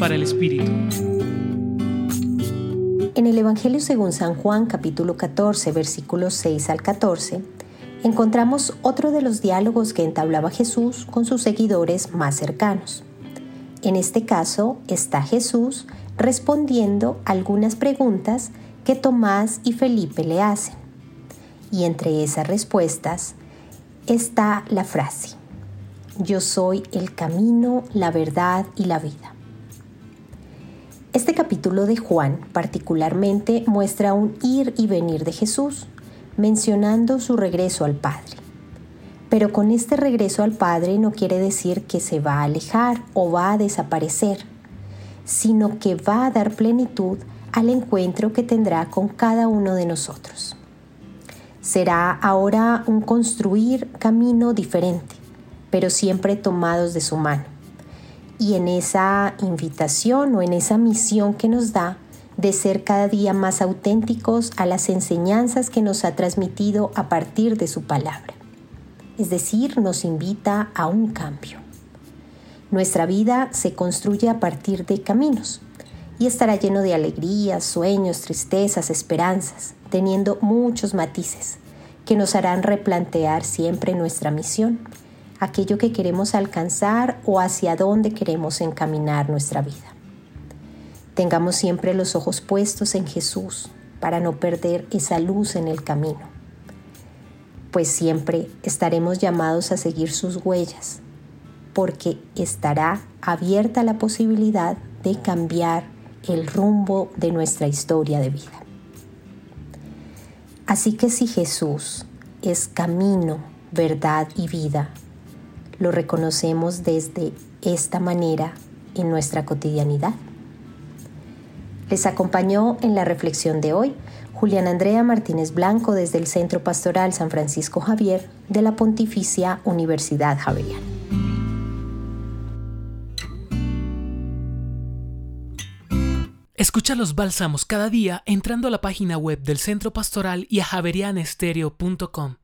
para el Espíritu. En el Evangelio según San Juan capítulo 14 versículos 6 al 14, encontramos otro de los diálogos que entablaba Jesús con sus seguidores más cercanos. En este caso está Jesús respondiendo algunas preguntas que Tomás y Felipe le hacen. Y entre esas respuestas está la frase, yo soy el camino, la verdad y la vida. Este capítulo de Juan particularmente muestra un ir y venir de Jesús, mencionando su regreso al Padre. Pero con este regreso al Padre no quiere decir que se va a alejar o va a desaparecer, sino que va a dar plenitud al encuentro que tendrá con cada uno de nosotros. Será ahora un construir camino diferente, pero siempre tomados de su mano. Y en esa invitación o en esa misión que nos da de ser cada día más auténticos a las enseñanzas que nos ha transmitido a partir de su palabra. Es decir, nos invita a un cambio. Nuestra vida se construye a partir de caminos y estará lleno de alegrías, sueños, tristezas, esperanzas, teniendo muchos matices que nos harán replantear siempre nuestra misión aquello que queremos alcanzar o hacia dónde queremos encaminar nuestra vida. Tengamos siempre los ojos puestos en Jesús para no perder esa luz en el camino, pues siempre estaremos llamados a seguir sus huellas, porque estará abierta la posibilidad de cambiar el rumbo de nuestra historia de vida. Así que si Jesús es camino, verdad y vida, lo reconocemos desde esta manera en nuestra cotidianidad. Les acompañó en la reflexión de hoy Julián Andrea Martínez Blanco desde el Centro Pastoral San Francisco Javier de la Pontificia Universidad Javeriana. Escucha los bálsamos cada día entrando a la página web del Centro Pastoral y a javerianestereo.com.